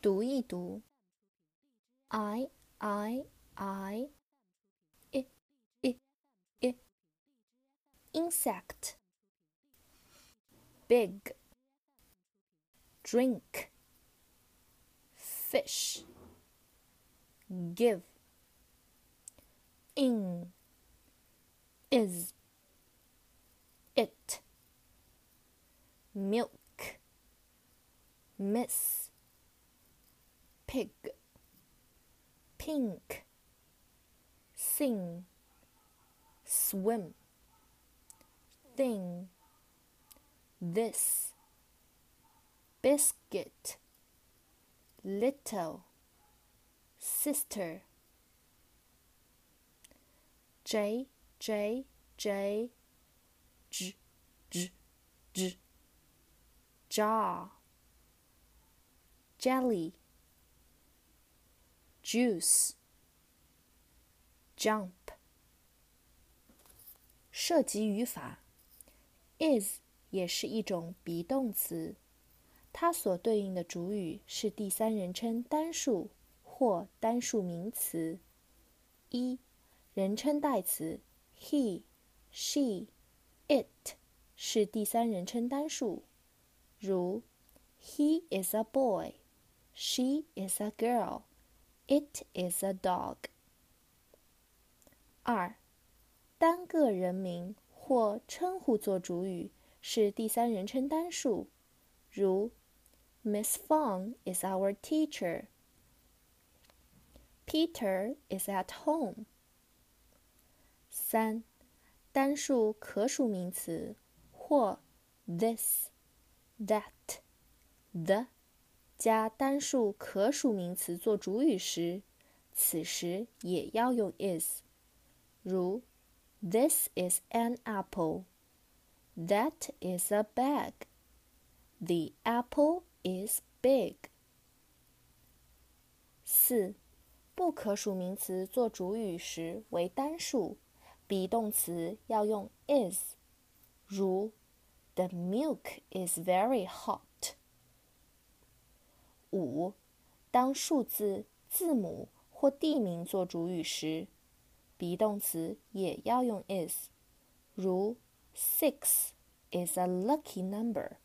读一读。I I I I I I insect big drink fish give in is it milk miss pig pink sing swim thing this biscuit little sister J J J J J J jelly juice jump 涉及语法 is 也是一种 be 动词，它所对应的主语是第三人称单数或单数名词。一人称代词 he、she、it 是第三人称单数，如 He is a boy, she is a girl, it is a dog。二单个人名或称呼做主语是第三人称单数，如 Miss Fang is our teacher。Peter is at home。三，单数可数名词或 this、that、the 加单数可数名词做主语时，此时也要用 is。如 This is an apple. That is a bag. The apple is big. 四，不可数名词做主语时为单数，be 动词要用 is，如 The milk is very hot。五，当数字、字母或地名做主语时，be 动词也要用 is，如 Six is a lucky number。